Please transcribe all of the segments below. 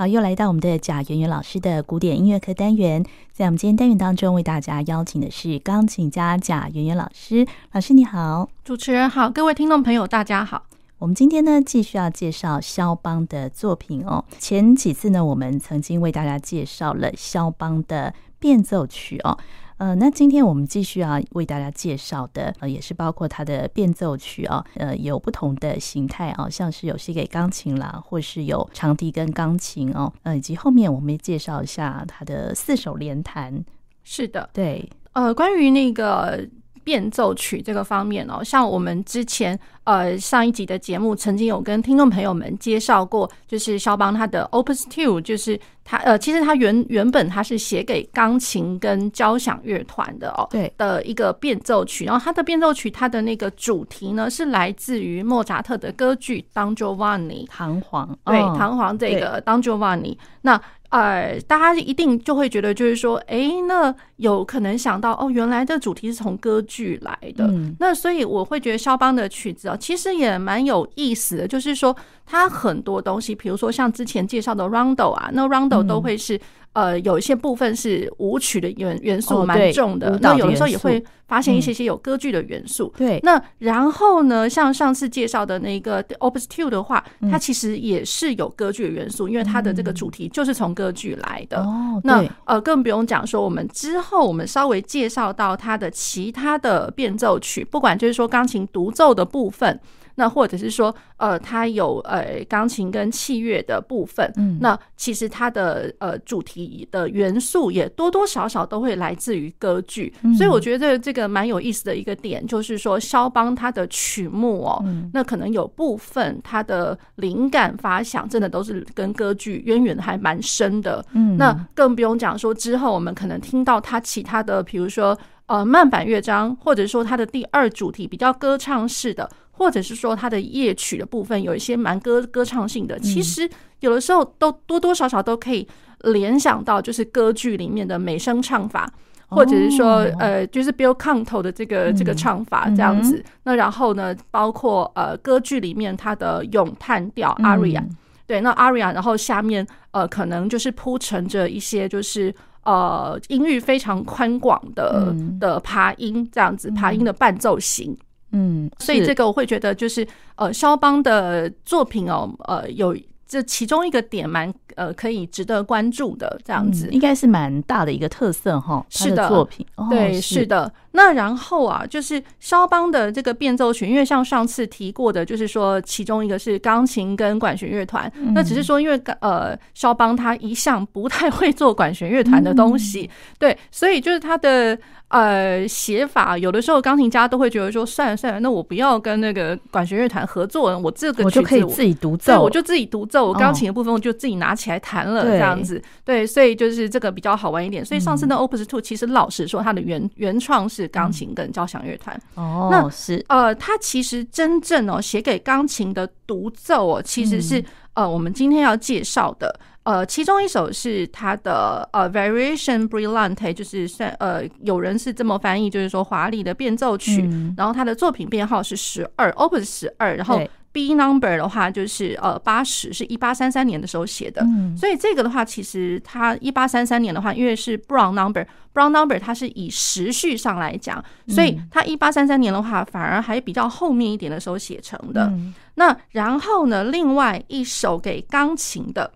好，又来到我们的贾圆圆老师的古典音乐课单元。在我们今天单元当中，为大家邀请的是钢琴家贾圆圆老师。老师你好，主持人好，各位听众朋友大家好。我们今天呢，继续要介绍肖邦的作品哦。前几次呢，我们曾经为大家介绍了肖邦的变奏曲哦。呃，那今天我们继续啊为大家介绍的，呃，也是包括它的变奏曲啊，呃，有不同的形态啊，像是有些给钢琴啦，或是有长笛跟钢琴哦，呃，以及后面我们也介绍一下它的四手联弹。是的，对，呃，关于那个。变奏曲这个方面哦，像我们之前呃上一集的节目曾经有跟听众朋友们介绍过，就是肖邦他的 Opus Two，就是他呃其实他原原本他是写给钢琴跟交响乐团的哦，对。的一个变奏曲，然后他的变奏曲它的那个主题呢是来自于莫扎特的歌剧 Don Giovanni 弹簧，对弹簧这个 Don Giovanni 那。呃，大家一定就会觉得，就是说，哎，那有可能想到，哦，原来这主题是从歌剧来的。嗯。那所以我会觉得肖邦的曲子啊，其实也蛮有意思的，就是说，他很多东西，比如说像之前介绍的 Rondo 啊，那 Rondo 都会是。呃，有一些部分是舞曲的元元素蛮重的，那、哦、有的时候也会发现一些些有歌剧的元素。对、嗯，那然后呢，像上次介绍的那个 Opus Two 的话，它其实也是有歌剧的元素，嗯、因为它的这个主题就是从歌剧来的。哦，那呃，更不用讲说，我们之后我们稍微介绍到它的其他的变奏曲，不管就是说钢琴独奏的部分。那或者是说，呃，它有呃钢琴跟器乐的部分，嗯，那其实它的呃主题的元素也多多少少都会来自于歌剧，嗯，所以我。觉得这个蛮有意思的一个点，就是说肖邦他的曲目哦，嗯，那可能有部分他的灵感发想真的都是跟歌剧渊源还蛮深的，嗯，那更不用讲说之后我们可能听到他其他的，比如说呃慢板乐章，或者说他的第二主题比较歌唱式的。或者是说它的夜曲的部分有一些蛮歌歌唱性的，其实有的时候都多多少少都可以联想到就是歌剧里面的美声唱法，或者是说呃就是 bel canto 的这个这个唱法这样子。那然后呢，包括呃歌剧里面它的咏叹调 aria，对，那 aria，然后下面呃可能就是铺陈着一些就是呃音域非常宽广的的爬音这样子，爬音的伴奏型。嗯，所以这个我会觉得就是呃，肖邦的作品哦，呃，有这其中一个点蛮呃可以值得关注的这样子，应该是蛮大的一个特色哈。是的，作品对，是的。那然后啊，就是肖邦的这个变奏曲，因为像上次提过的，就是说其中一个是钢琴跟管弦乐团，那只是说因为呃，肖邦他一向不太会做管弦乐团的东西，对，所以就是他的。呃，写法有的时候钢琴家都会觉得说，算了算了，那我不要跟那个管弦乐团合作，我这个就可以自己独奏，我就自己独奏，我钢琴的部分我就自己拿起来弹了，这样子，对，所以就是这个比较好玩一点。所以上次的 Opus Two 其实老实说，它的原原创是钢琴跟交响乐团。哦，那是呃，他其实真正哦写给钢琴的独奏哦，其实是呃我们今天要介绍的。呃，其中一首是他的呃 Variation Brillante，就是算呃有人是这么翻译，就是说华丽的变奏曲。嗯、然后他的作品编号是十二，Opus 十二。然后 B number 的话就是呃八十，是一八三三年的时候写的。嗯、所以这个的话，其实它一八三三年的话，因为是 Brown number，Brown number 它是以时序上来讲，所以它一八三三年的话，反而还比较后面一点的时候写成的。嗯、那然后呢，另外一首给钢琴的。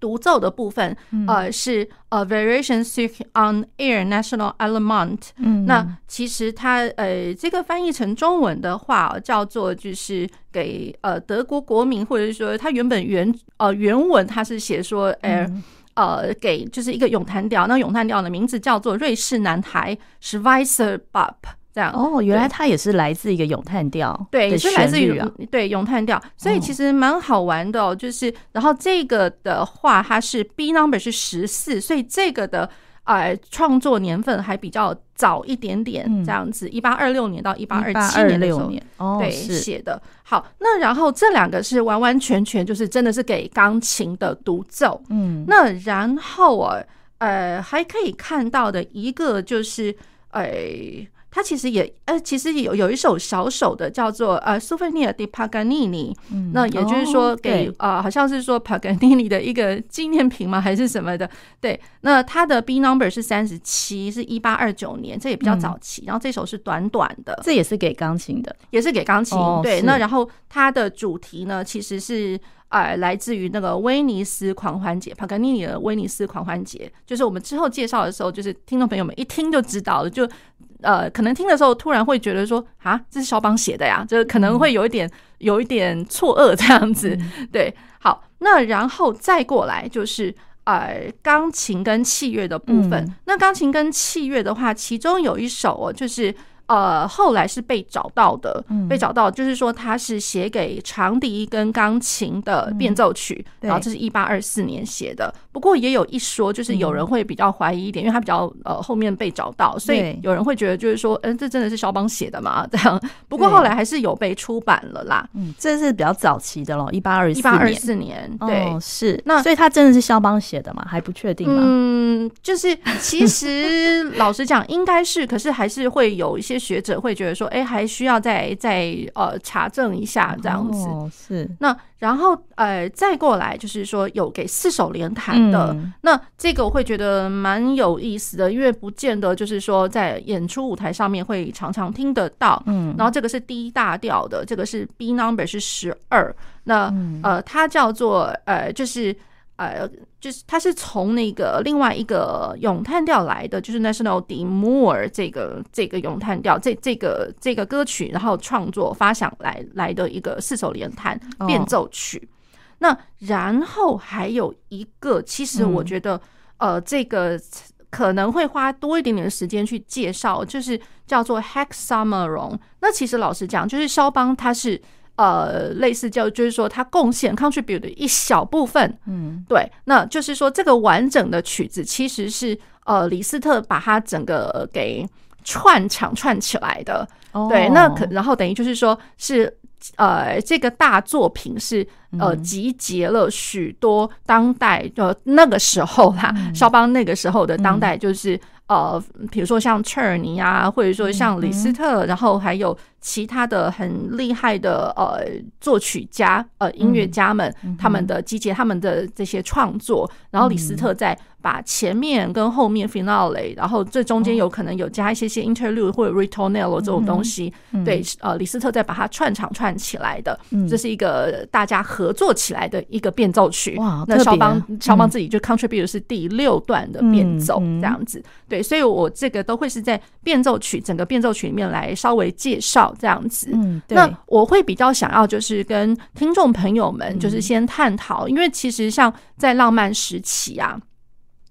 独奏的部分，呃，是呃，Variation un air national。嗯，那其实它呃，这个翻译成中文的话，叫做就是给呃德国国民，或者是说它原本原呃原文它是写说，呃呃，给就是一个咏叹调，那咏叹调的名字叫做瑞士男孩 Schweizer Bub。这样。哦，原来它也是来自一个咏叹调，对，也是来自于对咏叹调，所以其实蛮好玩的哦。就是，然后这个的话，它是 B number 是十四，所以这个的呃创作年份还比较早一点点，这样子，一八二六年到一八二七年的时候，哦，对写的。好，那然后这两个是完完全全就是真的是给钢琴的独奏，嗯，那然后啊，呃，还可以看到的一个就是，呃。他其实也呃，其实有有一首小首的叫做呃《Souvenir di Paganini》，嗯，那也就是说给呃，好像是说 Paganini 的一个纪念品吗？还是什么的？对，那他的 B number 是三十七，是一八二九年，这也比较早期。嗯、然后这首是短短的，这也是给钢琴的，也是给钢琴。哦、对，那然后它的主题呢，其实是。呃，来自于那个威尼斯狂欢节，帕格尼尼的威尼斯狂欢节，就是我们之后介绍的时候，就是听众朋友们一听就知道了，就呃，可能听的时候突然会觉得说啊，这是肖邦写的呀，就可能会有一点有一点错愕这样子。对，好，那然后再过来就是呃，钢琴跟器乐的部分。那钢琴跟器乐的话，其中有一首哦，就是。呃，后来是被找到的，嗯、被找到，就是说他是写给长笛跟钢琴的变奏曲，嗯、然后这是一八二四年写的。不过也有一说，就是有人会比较怀疑一点，因为他比较呃后面被找到，所以有人会觉得就是说，嗯，这真的是肖邦写的吗？这样。不过后来还是有被出版了啦。嗯，这是比较早期的咯，一八二一八二四年，对，哦、是。那所以他真的是肖邦写的吗？还不确定吗？嗯，就是其实 老实讲，应该是，可是还是会有一些。学者会觉得说，哎，还需要再再呃查证一下这样子。哦、是那然后呃再过来就是说有给四手联弹的，嗯、那这个我会觉得蛮有意思的，因为不见得就是说在演出舞台上面会常常听得到。嗯，然后这个是 D 大调的，这个是 B number 是十二。那呃它叫做呃就是。呃，就是它是从那个另外一个咏叹调来的，就是 National d'Amour 这个这个咏叹调，这这个这个歌曲，然后创作发想来来的一个四手联弹变奏曲。Oh. 那然后还有一个，其实我觉得，嗯、呃，这个可能会花多一点点的时间去介绍，就是叫做 Hexameron。那其实老实讲，就是肖邦他是。呃，类似叫就是说，他贡献 contribute 的一小部分，嗯，对，那就是说，这个完整的曲子其实是呃，李斯特把它整个给串场串起来的，哦、对，那可然后等于就是说是呃，这个大作品是呃，集结了许多当代呃那个时候啦，肖邦、嗯、那个时候的当代就是。呃，比如说像切尔尼啊，或者说像李斯特，嗯、然后还有其他的很厉害的呃作曲家、呃音乐家们，嗯、他们的集结他们的这些创作，然后李斯特在。把前面跟后面 finale，然后这中间有可能有加一些些 interlude 或者 ritornello 这种东西，嗯嗯、对，呃，李斯特再把它串场串起来的，嗯、这是一个大家合作起来的一个变奏曲。哇，那肖邦肖邦自己就 contribute 是第六段的变奏这样子，对，所以我这个都会是在变奏曲整个变奏曲里面来稍微介绍这样子。嗯，对。那我会比较想要就是跟听众朋友们就是先探讨，嗯、因为其实像在浪漫时期啊。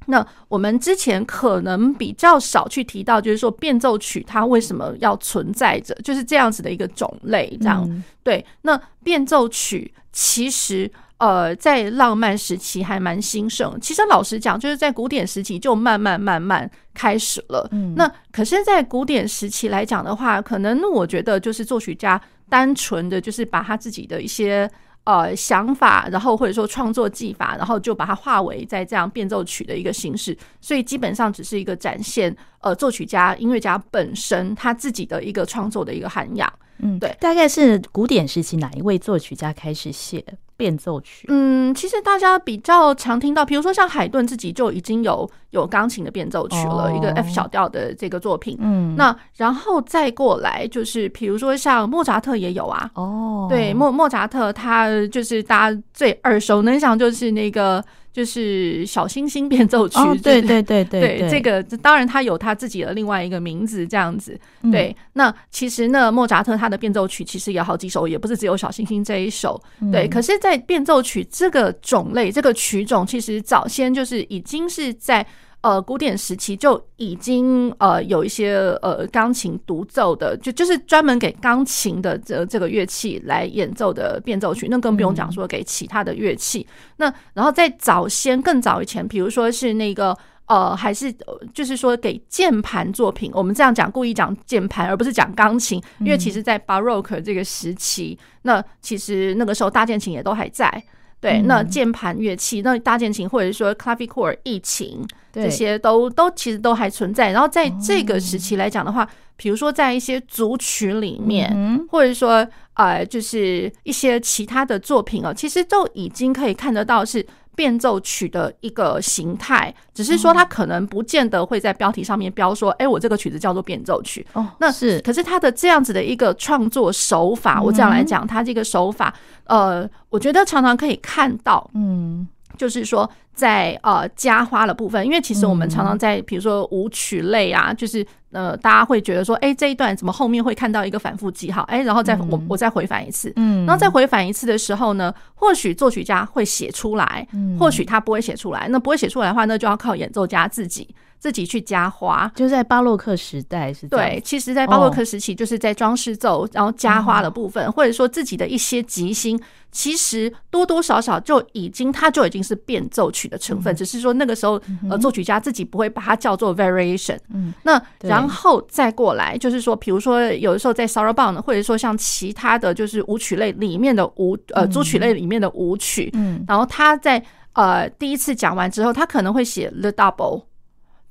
那我们之前可能比较少去提到，就是说变奏曲它为什么要存在着，就是这样子的一个种类，这样、嗯、对。那变奏曲其实呃在浪漫时期还蛮兴盛，其实老实讲，就是在古典时期就慢慢慢慢开始了。嗯，那可是，在古典时期来讲的话，可能我觉得就是作曲家单纯的就是把他自己的一些。呃，想法，然后或者说创作技法，然后就把它化为在这样变奏曲的一个形式，所以基本上只是一个展现呃作曲家、音乐家本身他自己的一个创作的一个涵养。嗯，对，大概是古典时期哪一位作曲家开始写变奏曲？嗯，其实大家比较常听到，比如说像海顿自己就已经有有钢琴的变奏曲了，哦、一个 F 小调的这个作品。嗯，那然后再过来就是，比如说像莫扎特也有啊。哦，对，莫莫扎特他就是大家最耳熟能详就是那个。就是小星星变奏曲，对对对对对，这个当然他有他自己的另外一个名字，这样子。对，那其实呢，莫扎特他的变奏曲其实有好几首，也不是只有小星星这一首。对，可是，在变奏曲这个种类，这个曲种，其实早先就是已经是在。呃，古典时期就已经呃有一些呃钢琴独奏的，就就是专门给钢琴的这这个乐器来演奏的变奏曲，那更不用讲说给其他的乐器。嗯、那然后在早先更早以前，比如说是那个呃，还是就是说给键盘作品，我们这样讲故意讲键盘而不是讲钢琴，因为其实在 Baroque 这个时期，那其实那个时候大键琴也都还在。对，那键盘乐器，那大键琴或者说 clavichord 一琴，这些都都其实都还存在。然后在这个时期来讲的话，比如说在一些组曲里面，或者说呃，就是一些其他的作品哦，其实都已经可以看得到是。变奏曲的一个形态，只是说它可能不见得会在标题上面标说，哎、嗯欸，我这个曲子叫做变奏曲。哦，那是，可是它的这样子的一个创作手法，我这样来讲，它这个手法，呃，我觉得常常可以看到，嗯，就是说。在呃加花的部分，因为其实我们常常在比如说舞曲类啊，就是呃大家会觉得说，哎这一段怎么后面会看到一个反复记号，哎然后再我我再回返一次，嗯，然后再回返一次的时候呢，或许作曲家会写出来，或许他不会写出来，那不会写出来的话，那就要靠演奏家自己。自己去加花，就在巴洛克时代是。对，其实，在巴洛克时期，就是在装饰奏，然后加花的部分，或者说自己的一些即兴，其实多多少少就已经，它就已经是变奏曲的成分，只是说那个时候，呃，作曲家自己不会把它叫做 variation。嗯，那然后再过来，就是说，比如说有的时候在 Sarabande，或者说像其他的就是舞曲类里面的舞，呃，组曲类里面的舞曲，嗯，然后他在呃第一次讲完之后，他可能会写 the double。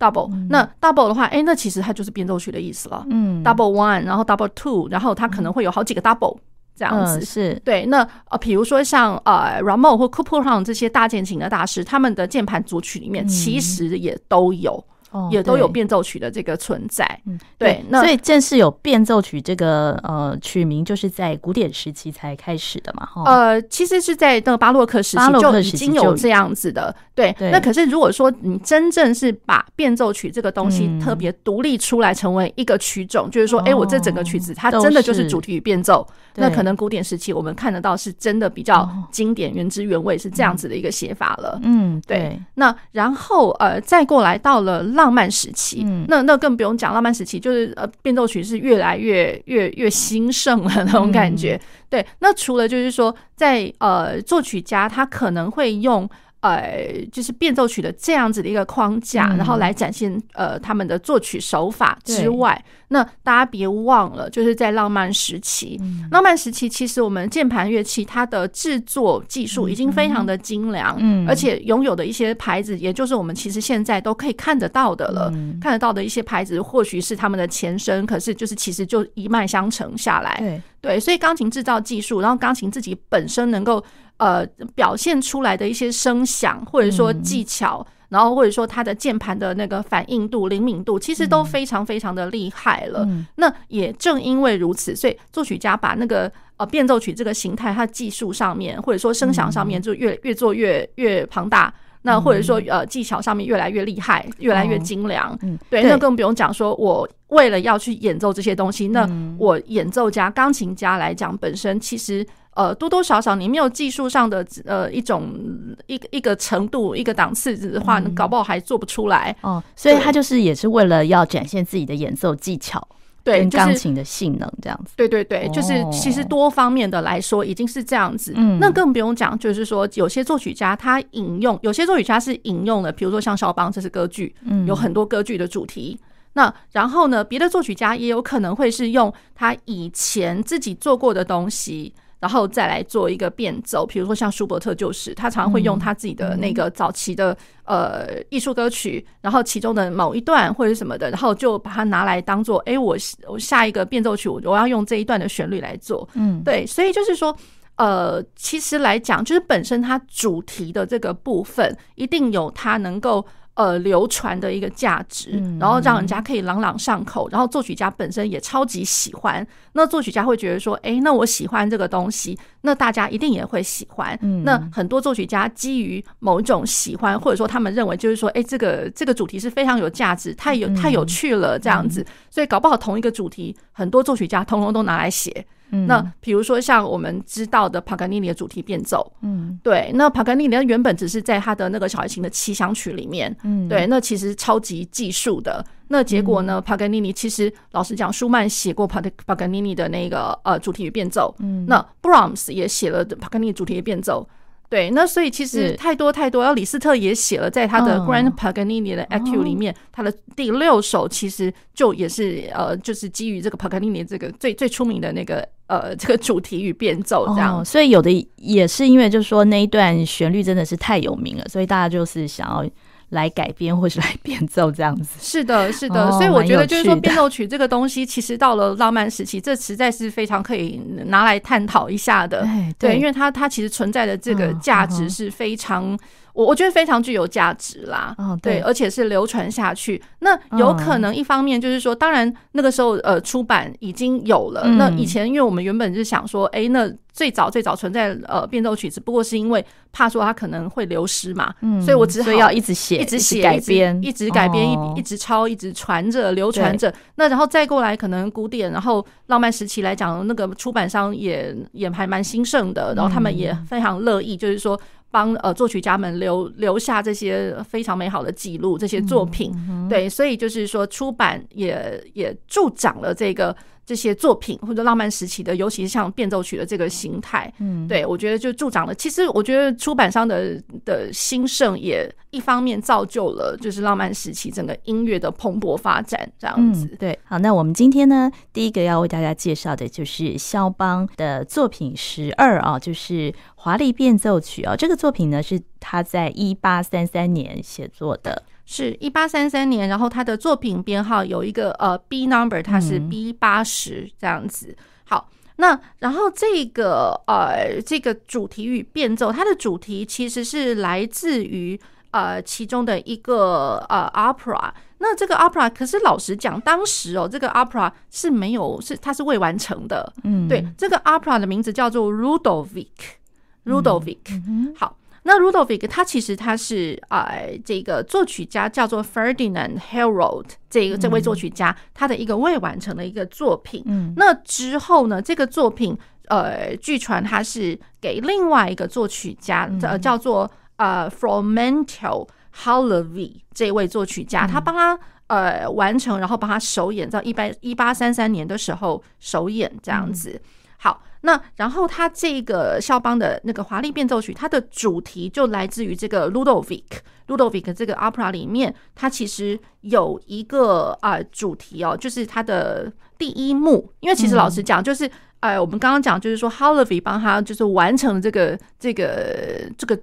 double，那 double 的话，哎，那其实它就是变奏曲的意思了。嗯，double one，然后 double two，然后它可能会有好几个 double 这样子。是对。那呃，比如说像呃 Rameau 或 Couperon 这些大键琴的大师，他们的键盘组曲里面其实也都有。也都有变奏曲的这个存在，嗯，对，那所以正是有变奏曲这个呃曲名，就是在古典时期才开始的嘛，哈，呃，其实是在那个巴洛克时期就已经有这样子的，对，那可是如果说你真正是把变奏曲这个东西特别独立出来成为一个曲种，就是说，哎，我这整个曲子它真的就是主题与变奏，那可能古典时期我们看得到是真的比较经典、原汁原味是这样子的一个写法了，嗯，对，那然后呃再过来到了浪漫时期，嗯，那那更不用讲。浪漫时期就是呃，变奏曲是越来越越越兴盛了那种感觉。对，那除了就是说，在呃，作曲家他可能会用。呃，就是变奏曲的这样子的一个框架，然后来展现呃他们的作曲手法之外，那大家别忘了，就是在浪漫时期，浪漫时期其实我们键盘乐器它的制作技术已经非常的精良，嗯，而且拥有的一些牌子，也就是我们其实现在都可以看得到的了，看得到的一些牌子，或许是他们的前身，可是就是其实就一脉相承下来，对对，所以钢琴制造技术，然后钢琴自己本身能够。呃，表现出来的一些声响，或者说技巧，然后或者说它的键盘的那个反应度、灵敏度，其实都非常非常的厉害了。那也正因为如此，所以作曲家把那个呃变奏曲这个形态，它技术上面或者说声响上面就越越做越越庞大。那或者说呃技巧上面越来越厉害，越来越精良。嗯，对，那更不用讲说，我为了要去演奏这些东西，那我演奏家、钢琴家来讲，本身其实。呃，多多少少你没有技术上的呃一种一个一个程度一个档次的话，你搞不好还做不出来哦。所以他就是也是为了要展现自己的演奏技巧，对，跟钢琴的性能这样子。对对对，就是其实多方面的来说已经是这样子。嗯，那更不用讲，就是说有些作曲家他引用，有些作曲家是引用了，比如说像肖邦，这是歌剧，嗯，有很多歌剧的主题。那然后呢，别的作曲家也有可能会是用他以前自己做过的东西。然后再来做一个变奏，比如说像舒伯特就是，他常常会用他自己的那个早期的呃艺术歌曲，然后其中的某一段或者什么的，然后就把它拿来当做，哎，我我下一个变奏曲，我我要用这一段的旋律来做，嗯，对，所以就是说，呃，其实来讲，就是本身它主题的这个部分，一定有它能够。呃，流传的一个价值，然后让人家可以朗朗上口，然后作曲家本身也超级喜欢。那作曲家会觉得说，哎，那我喜欢这个东西，那大家一定也会喜欢。那很多作曲家基于某一种喜欢，或者说他们认为就是说，哎，这个这个主题是非常有价值，太有太有趣了，这样子，所以搞不好同一个主题，很多作曲家通通都拿来写。那比如说像我们知道的帕格尼尼的主题变奏，嗯，对，那帕格尼尼原本只是在他的那个小提琴的七响曲里面，嗯，对，那其实超级技术的。那结果呢，帕格尼尼其实老实讲，舒曼写过帕特帕格尼尼的那个呃主题与变奏，嗯，那 Brahms 也写了帕格尼尼主题与变奏。对，那所以其实太多太多，然后李斯特也写了，在他的 Grand Paganini 的 Etude 里面，哦、他的第六首其实就也是呃，就是基于这个 Paganini 这个最最出名的那个呃 这个主题与变奏这样、哦。所以有的也是因为就是说那一段旋律真的是太有名了，所以大家就是想要。来改编或是来变奏这样子，是的，是的，所以我觉得就是说变奏曲这个东西，其实到了浪漫时期，这实在是非常可以拿来探讨一下的。对，因为它它其实存在的这个价值是非常。我我觉得非常具有价值啦，哦、对，对，而且是流传下去。那有可能一方面就是说，当然那个时候呃出版已经有了。嗯、那以前因为我们原本是想说，哎、欸，那最早最早存在呃变奏曲，只不过是因为怕说它可能会流失嘛，嗯，所以我只好要一直写，一直写改编，一直改编，一一直抄，一直传着流传着。那然后再过来，可能古典，然后浪漫时期来讲，那个出版商也也还蛮兴盛的，然后他们也非常乐意，就是说。帮呃作曲家们留留下这些非常美好的记录，这些作品，嗯、对，所以就是说出版也也助长了这个。这些作品或者浪漫时期的，尤其是像变奏曲的这个形态，嗯，对我觉得就助长了。其实我觉得出版商的的兴盛也一方面造就了，就是浪漫时期整个音乐的蓬勃发展这样子。嗯、对，好，那我们今天呢，第一个要为大家介绍的就是肖邦的作品十二啊，就是华丽变奏曲啊。这个作品呢是他在一八三三年写作的。是一八三三年，然后他的作品编号有一个呃 B number，它是 B 八十这样子。好，那然后这个呃这个主题与变奏，它的主题其实是来自于呃其中的一个呃 opera。那这个 opera 可是老实讲，当时哦这个 opera 是没有是它是未完成的。嗯，对，这个 opera 的名字叫做 Ludovic，Ludovic。Ludovic，好。那 Ludovic 他其实他是呃这个作曲家叫做 Ferdinand Herold 这个这位作曲家他的一个未完成的一个作品。嗯，那之后呢，这个作品呃据传他是给另外一个作曲家呃叫做呃 Fromental Halevi 这位作曲家，他帮他呃完成，然后帮他首演，在一八一八三三年的时候首演这样子。好。那然后他这个肖邦的那个华丽变奏曲，它的主题就来自于这个 Ludovic，Ludovic 这个 opera 里面，它其实有一个啊主题哦，就是它的第一幕。因为其实老实讲，就是呃，我们刚刚讲就是说 Halevi 帮他就是完成这个这个这个。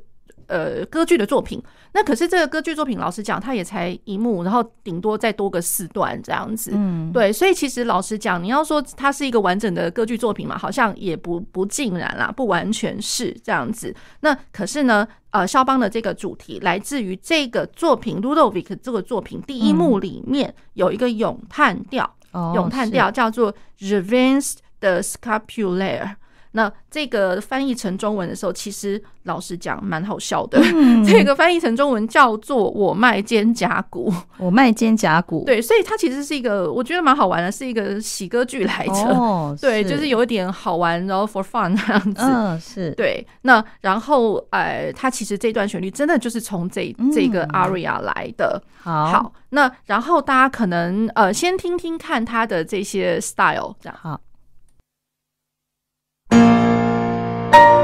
呃，歌剧的作品，那可是这个歌剧作品，老实讲，它也才一幕，然后顶多再多个四段这样子。嗯，对，所以其实老实讲，你要说它是一个完整的歌剧作品嘛，好像也不不尽然啦，不完全是这样子。那可是呢，呃，肖邦的这个主题来自于这个作品《Ludovic》这个作品第一幕里面有一个咏叹调，咏叹调叫做 Reverenz des Scapulaires 那这个翻译成中文的时候，其实老实讲蛮好笑的。嗯、这个翻译成中文叫做“我卖肩胛骨”，我卖肩胛骨。对，所以它其实是一个我觉得蛮好玩的，是一个喜歌剧来着。哦，对，就是有一点好玩，然后 for fun 这样子。嗯，是对。那然后呃，它其实这段旋律真的就是从这这个 aria 来的。好，那然后大家可能呃先听听看它的这些 style，这样好。到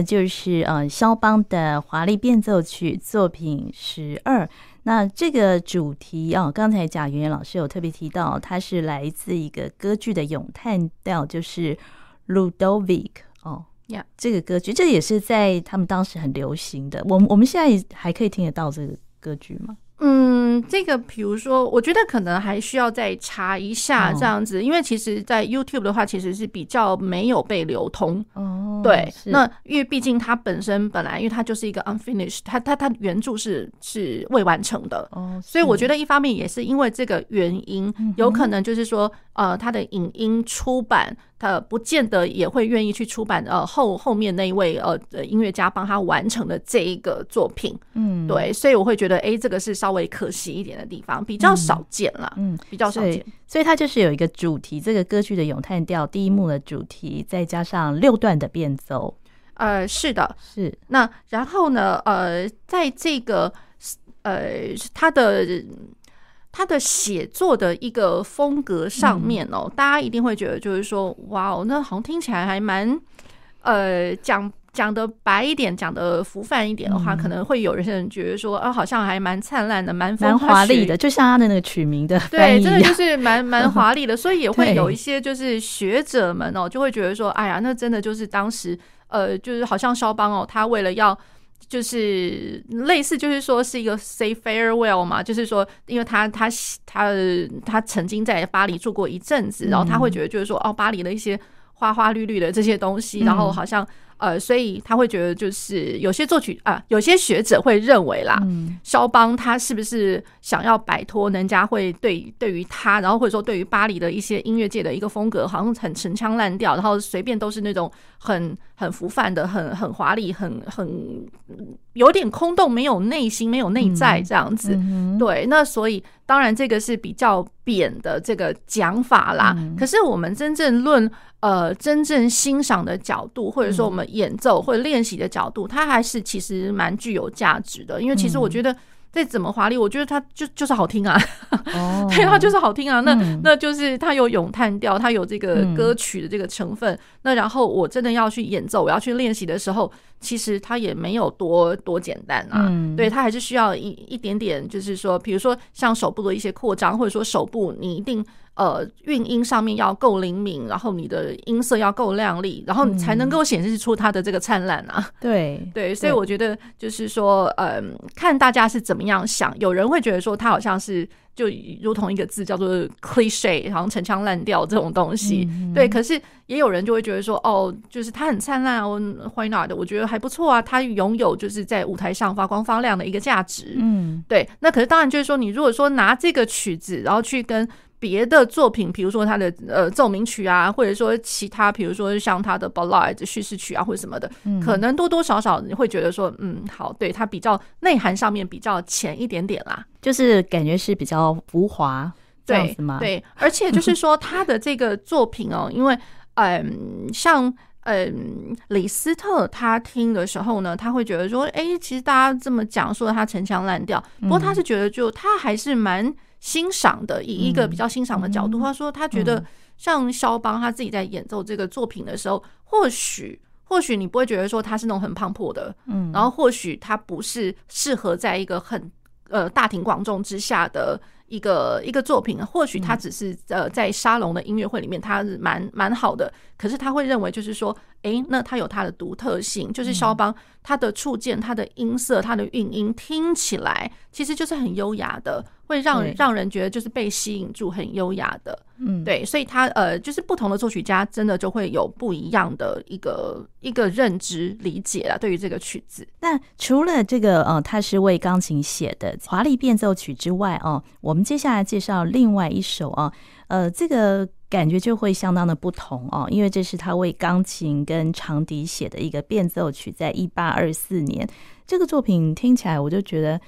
的就是呃肖邦的华丽变奏曲作品十二。那这个主题啊，刚才贾圆圆老师有特别提到，它是来自一个歌剧的咏叹调，就是《Ludovic》哦。呀，这个歌剧这也是在他们当时很流行的。我们我们现在还可以听得到这个歌剧吗？嗯，这个比如说，我觉得可能还需要再查一下这样子，哦、因为其实，在 YouTube 的话，其实是比较没有被流通。哦，对，那因为毕竟它本身本来，因为它就是一个 unfinished，它它它原著是是未完成的。哦，所以我觉得一方面也是因为这个原因，有可能就是说，呃，它的影音出版。他不见得也会愿意去出版呃后后面那一位呃音乐家帮他完成的这一个作品，嗯，对，所以我会觉得哎，这个是稍微可惜一点的地方，比较少见了，嗯，比较少见，所以它就是有一个主题，这个歌剧的咏叹调第一幕的主题，再加上六段的变奏，呃，是的，是。那然后呢，呃，在这个呃他的。他的写作的一个风格上面哦，嗯、大家一定会觉得就是说，哇哦，那好像听起来还蛮，呃，讲讲的白一点，讲的浮泛一点的话，嗯、可能会有些人觉得说，啊，好像还蛮灿烂的，蛮蛮华丽的，就像他的那个取名的，对，真的就是蛮蛮 华丽的，所以也会有一些就是学者们哦，就会觉得说，哎呀，那真的就是当时，呃，就是好像肖邦哦，他为了要。就是类似，就是说是一个 say farewell 嘛，就是说，因为他他他他曾经在巴黎住过一阵子，然后他会觉得就是说，哦，巴黎的一些花花绿绿的这些东西，然后好像。呃，所以他会觉得，就是有些作曲啊，有些学者会认为啦，肖邦他是不是想要摆脱人家会对对于他，然后或者说对于巴黎的一些音乐界的一个风格，好像很陈腔滥调，然后随便都是那种很很浮泛的、很很华丽、很很有点空洞、没有内心、没有内在这样子。对，那所以当然这个是比较扁的这个讲法啦。可是我们真正论。呃，真正欣赏的角度，或者说我们演奏或者练习的角度，它还是其实蛮具有价值的。因为其实我觉得再怎么华丽，我觉得它就就是好听啊。哦，对，它就是好听啊。那那就是它有咏叹调，它有这个歌曲的这个成分。那然后我真的要去演奏，我要去练习的时候，其实它也没有多多简单啊。对，它还是需要一一点点，就是说，比如说像手部的一些扩张，或者说手部你一定。呃，韵音上面要够灵敏，然后你的音色要够亮丽，然后你才能够显示出它的这个灿烂啊。对对，所以我觉得就是说，嗯，看大家是怎么样想。有人会觉得说，它好像是就如同一个字叫做 cliche，好像陈腔滥调这种东西。对，可是也有人就会觉得说，哦，就是它很灿烂哦，why not？我觉得还不错啊，它拥有就是在舞台上发光发亮的一个价值。嗯，对。那可是当然就是说，你如果说拿这个曲子，然后去跟别的作品，比如说他的呃奏鸣曲啊，或者说其他，比如说像他的 Ballade 叙事曲啊，或者什么的，嗯、可能多多少少你会觉得说，嗯，好，对，他比较内涵上面比较浅一点点啦，就是感觉是比较浮华，这样子吗？对，对，而且就是说他的这个作品哦，因为 嗯，像嗯李斯特他听的时候呢，他会觉得说，哎，其实大家这么讲说他陈腔滥调，不过他是觉得就他还是蛮。欣赏的，以一个比较欣赏的角度，他说他觉得像肖邦他自己在演奏这个作品的时候，或许或许你不会觉得说他是那种很磅礴的，嗯，然后或许他不是适合在一个很呃大庭广众之下的。一个一个作品，或许他只是呃在沙龙的音乐会里面，他是蛮蛮好的。可是他会认为，就是说，诶，那他有他的独特性，就是肖邦他的触键、他的音色、他的韵音，听起来其实就是很优雅的，会让让人觉得就是被吸引住，很优雅的。嗯，对，所以他呃，就是不同的作曲家，真的就会有不一样的一个一个认知理解了。对于这个曲子，那除了这个呃，他是为钢琴写的华丽变奏曲之外哦，我们接下来介绍另外一首啊，呃，这个感觉就会相当的不同哦，因为这是他为钢琴跟长笛写的一个变奏曲，在一八二四年，这个作品听起来我就觉得。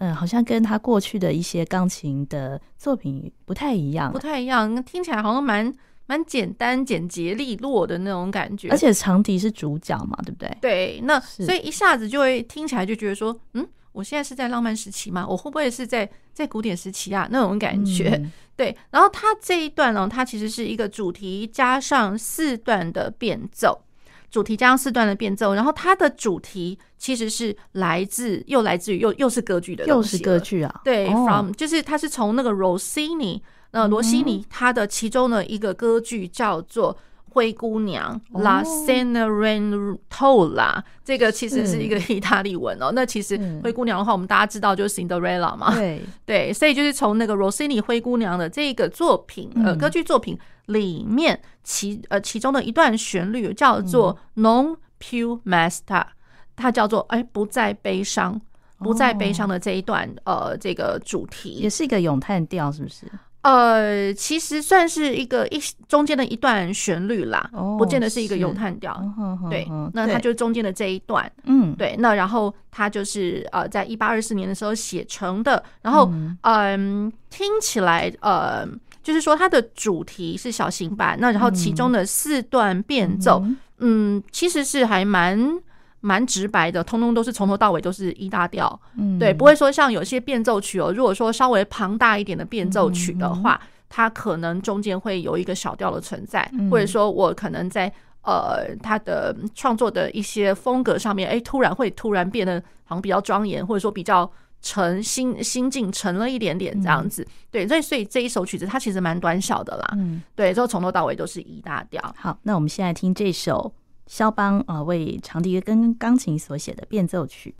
嗯，好像跟他过去的一些钢琴的作品不太一样，不太一样，听起来好像蛮蛮简单、简洁利落的那种感觉。而且长笛是主角嘛，对不对？对，那所以一下子就会听起来就觉得说，嗯，我现在是在浪漫时期吗？我会不会是在在古典时期啊？那种感觉。嗯、对，然后它这一段呢，它其实是一个主题加上四段的变奏。主题加上四段的变奏，然后它的主题其实是来自又来自于又又是歌剧的，又是歌剧啊，对、哦、，from 就是它是从那个 Rossini，那罗西尼他的其中的一个歌剧叫做。灰姑娘、oh, La Cenerentola，这个其实是一个意大利文哦。那其实灰姑娘的话，我们大家知道就是 Cinderella 嘛。对。对，所以就是从那个 Rossini 灰姑娘的这个作品，呃，歌剧作品里面其呃其中的一段旋律叫做 Non più mesta，它叫做哎不再悲伤，不再悲伤的这一段呃这个主题，也是一个咏叹调，是不是？呃，其实算是一个一中间的一段旋律啦，哦、不见得是一个咏叹调。哦、对，哦、那它就是中间的这一段。嗯，对，那然后它就是呃，在一八二四年的时候写成的。然后，嗯、呃，听起来呃，就是说它的主题是小型版，那然后其中的四段变奏，嗯，嗯，其实是还蛮。蛮直白的，通通都是从头到尾都是一大调，嗯，对，不会说像有些变奏曲哦，如果说稍微庞大一点的变奏曲的话，嗯、它可能中间会有一个小调的存在，嗯、或者说我可能在呃它的创作的一些风格上面，哎，突然会突然变得好像比较庄严，或者说比较沉心心境沉了一点点这样子，嗯、对，所以所以这一首曲子它其实蛮短小的啦，嗯，对，之后从头到尾都是一大调。好，那我们现在听这首。肖邦啊，为长笛跟钢琴所写的变奏曲。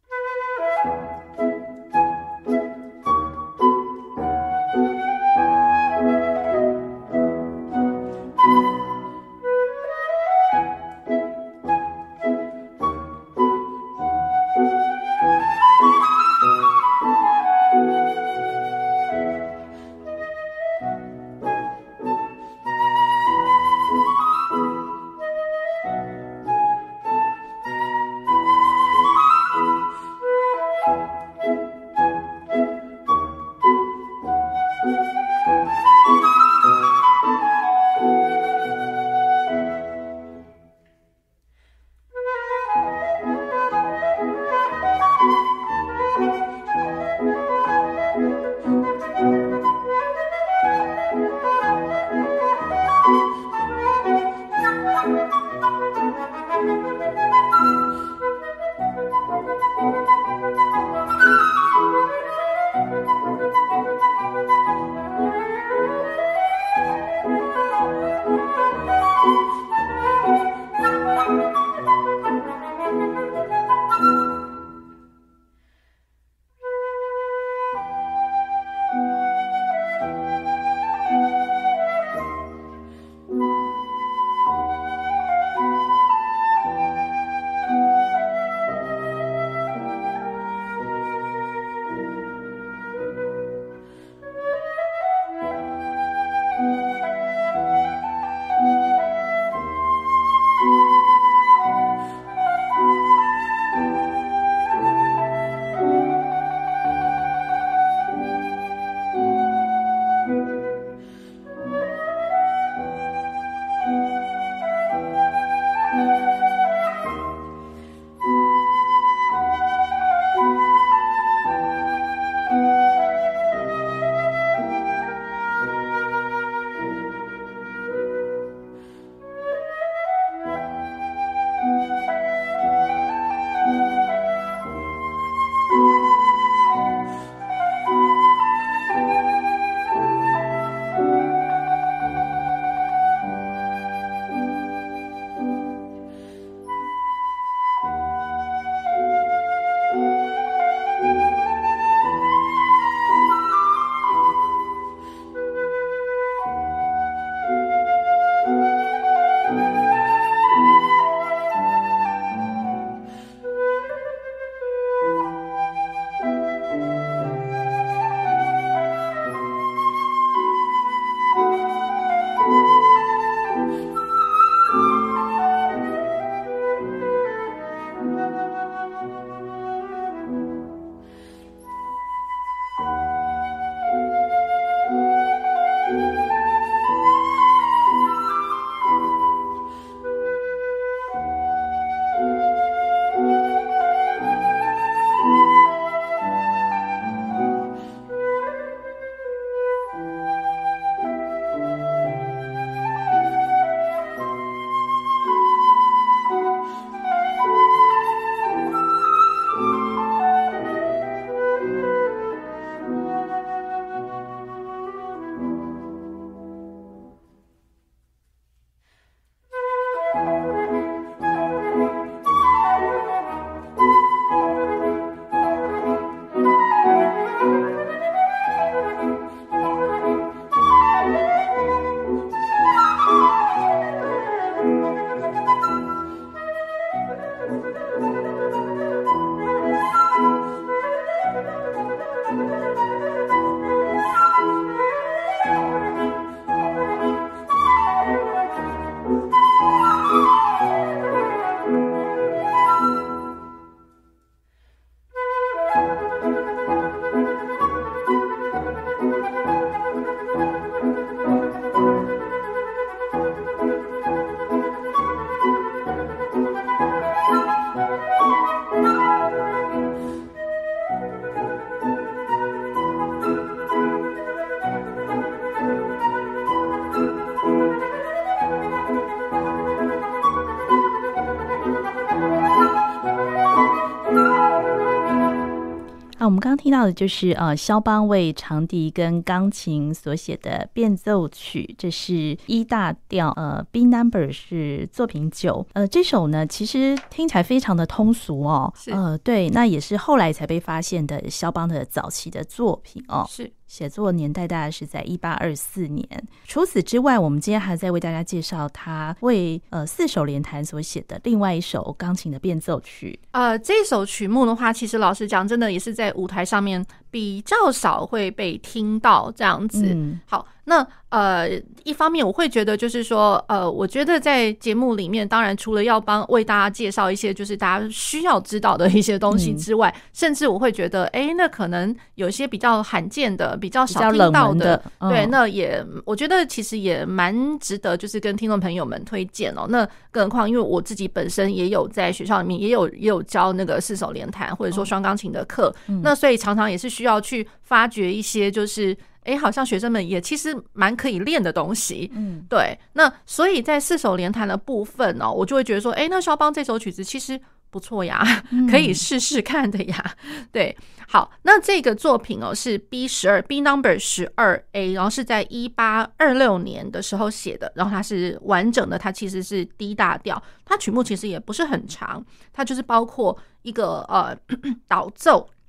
听到的就是呃，肖邦为长笛跟钢琴所写的变奏曲，这是一大调，呃，B Number 是作品九。呃，这首呢，其实听起来非常的通俗哦。呃，对，那也是后来才被发现的肖邦的早期的作品哦。是。写作年代大概是在一八二四年。除此之外，我们今天还在为大家介绍他为呃四手联弹所写的另外一首钢琴的变奏曲。呃，这首曲目的话，其实老实讲，真的也是在舞台上面比较少会被听到这样子。嗯、好。那呃，一方面我会觉得就是说，呃，我觉得在节目里面，当然除了要帮为大家介绍一些就是大家需要知道的一些东西之外，嗯、甚至我会觉得，哎、欸，那可能有一些比较罕见的、比较少听到的，的嗯、对，那也我觉得其实也蛮值得，就是跟听众朋友们推荐哦。那更何况，因为我自己本身也有在学校里面也有也有教那个四手联弹或者说双钢琴的课，嗯、那所以常常也是需要去发掘一些就是。哎，好像学生们也其实蛮可以练的东西，嗯，对。那所以在四手联弹的部分呢、哦，我就会觉得说，哎，那肖邦这首曲子其实不错呀，可以试试看的呀。嗯、对，好，那这个作品哦是 B 十二 B number 十二 A，然后是在一八二六年的时候写的，然后它是完整的，它其实是 D 大调，它曲目其实也不是很长，它就是包括一个呃 导奏，嗯，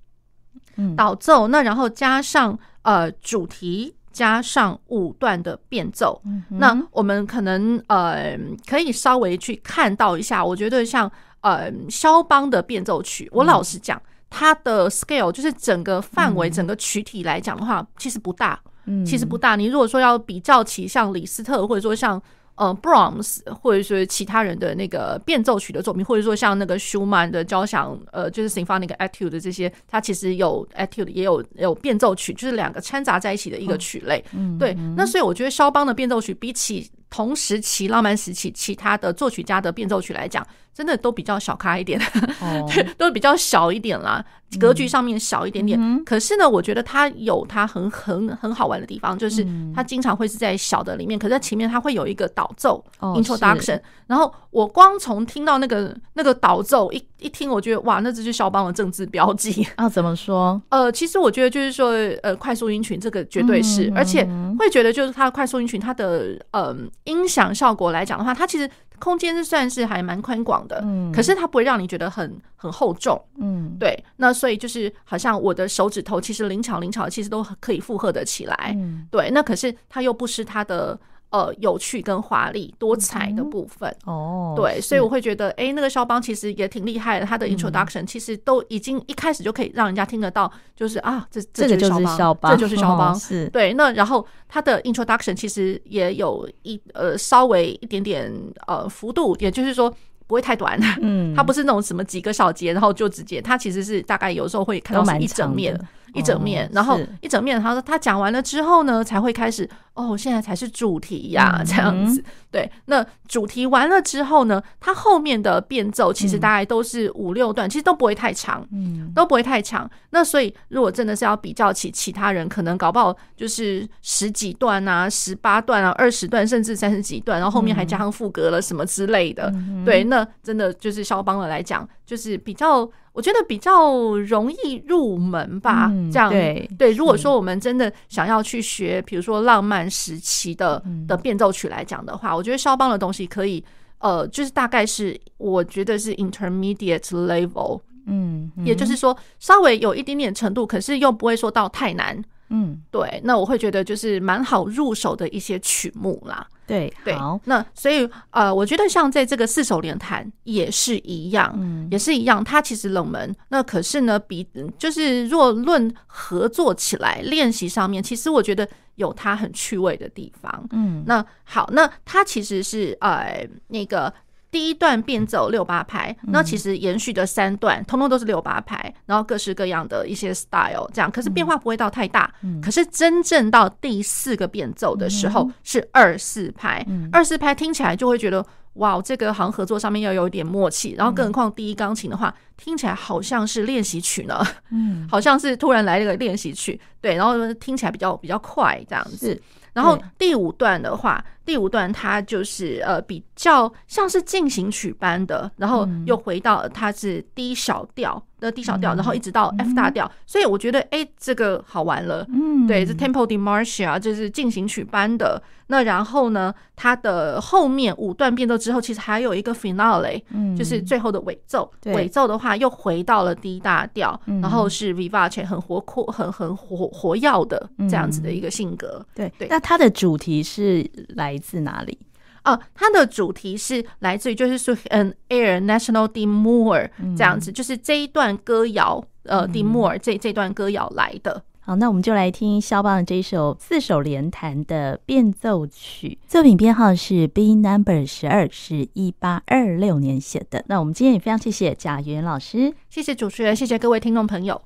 导奏，那然后加上。呃，主题加上五段的变奏，嗯、那我们可能呃可以稍微去看到一下。我觉得像呃肖邦的变奏曲，我老实讲，它的 scale 就是整个范围、整个曲体来讲的话，其实不大，嗯、其实不大。你如果说要比较起像李斯特，或者说像。呃，Brahms 或者说其他人的那个变奏曲的作品，或者说像那个舒曼的交响，呃，就是 Symphonic Etude 的这些，它其实有 Etude 也有有变奏曲，就是两个掺杂在一起的一个曲类。嗯，对。那所以我觉得肖邦的变奏曲比起同时期浪漫时期其他的作曲家的变奏曲来讲，真的都比较小咖一点，哦、都比较小一点啦。格局上面小一点点，嗯、可是呢，我觉得它有它很很很好玩的地方，就是它经常会是在小的里面，可是在前面它会有一个导奏、哦、（introduction）。然后我光从听到那个那个导奏一一听，我觉得哇，那这就是肖邦的政治标记 啊！怎么说？呃，其实我觉得就是说，呃，快速音群这个绝对是，嗯、而且会觉得就是它的快速音群，它的呃音响效果来讲的话，它其实。空间是算是还蛮宽广的，嗯，可是它不会让你觉得很很厚重，嗯，对。那所以就是好像我的手指头其实灵巧灵巧，其实都可以负荷的起来，嗯，对。那可是它又不失它的。呃，有趣跟华丽多彩的部分哦，对，所以我会觉得，哎、欸，那个肖邦其实也挺厉害的。他的 introduction 其实都已经一开始就可以让人家听得到，就是啊，这这就是肖邦，这就是肖邦，是对。那然后他的 introduction 其实也有一呃稍微一点点呃幅度，也就是说不会太短，嗯，他不是那种什么几个小节，然后就直接，他其实是大概有时候会看到是一整面。一整面，然后一整面，他说他讲完了之后呢，才会开始哦，现在才是主题呀，这样子。对，那主题完了之后呢，它后面的变奏其实大概都是五六段，其实都不会太长，嗯，都不会太长。那所以如果真的是要比较起其他人，可能搞不好就是十几段啊、十八段啊、二十段，甚至三十几段，然后后面还加上副歌了什么之类的。对，那真的就是肖邦的来讲，就是比较。我觉得比较容易入门吧，嗯、这样对对。如果说我们真的想要去学，比如说浪漫时期的的变奏曲来讲的话，嗯、我觉得肖邦的东西可以，呃，就是大概是我觉得是 intermediate level，嗯，嗯也就是说稍微有一点点程度，可是又不会说到太难。嗯，对，那我会觉得就是蛮好入手的一些曲目啦。对，对，那所以呃，我觉得像在这个四手联弹也是一样，嗯，也是一样，它其实冷门。那可是呢，比就是若论合作起来练习上面，其实我觉得有它很趣味的地方。嗯，那好，那它其实是呃那个。第一段变奏六八拍，那其实延续的三段通通都是六八拍，然后各式各样的一些 style 这样，可是变化不会到太大。可是真正到第四个变奏的时候是二四拍，二四拍听起来就会觉得哇，这个好像合作上面要有一点默契。然后更何况第一钢琴的话，听起来好像是练习曲呢，嗯，好像是突然来了个练习曲，对，然后听起来比较比较快这样子。然后第五段的话，第五段它就是呃比较像是进行曲般的，然后又回到它是低小调。的低小调，然后一直到 F 大调，所以我觉得哎，这个好玩了。嗯，对，这 Tempo di Marcia 就是进行曲般的。那然后呢，它的后面五段变奏之后，其实还有一个 Finale，就是最后的尾奏。尾奏的话又回到了 D 大调，然后是 Vivace 很活泼、很很活活跃的这样子的一个性格。对对。那它的主题是来自哪里？哦，它的主题是来自于就是说，嗯，Air National d'Amour 这样子，就是这一段歌谣，呃，d'Amour 这这段歌谣来的。好，那我们就来听肖邦的这一首四手联弹的变奏曲，作品编号是 B Number 十二，是一八二六年写的。那我们今天也非常谢谢贾元老师，谢谢主持人，谢谢各位听众朋友。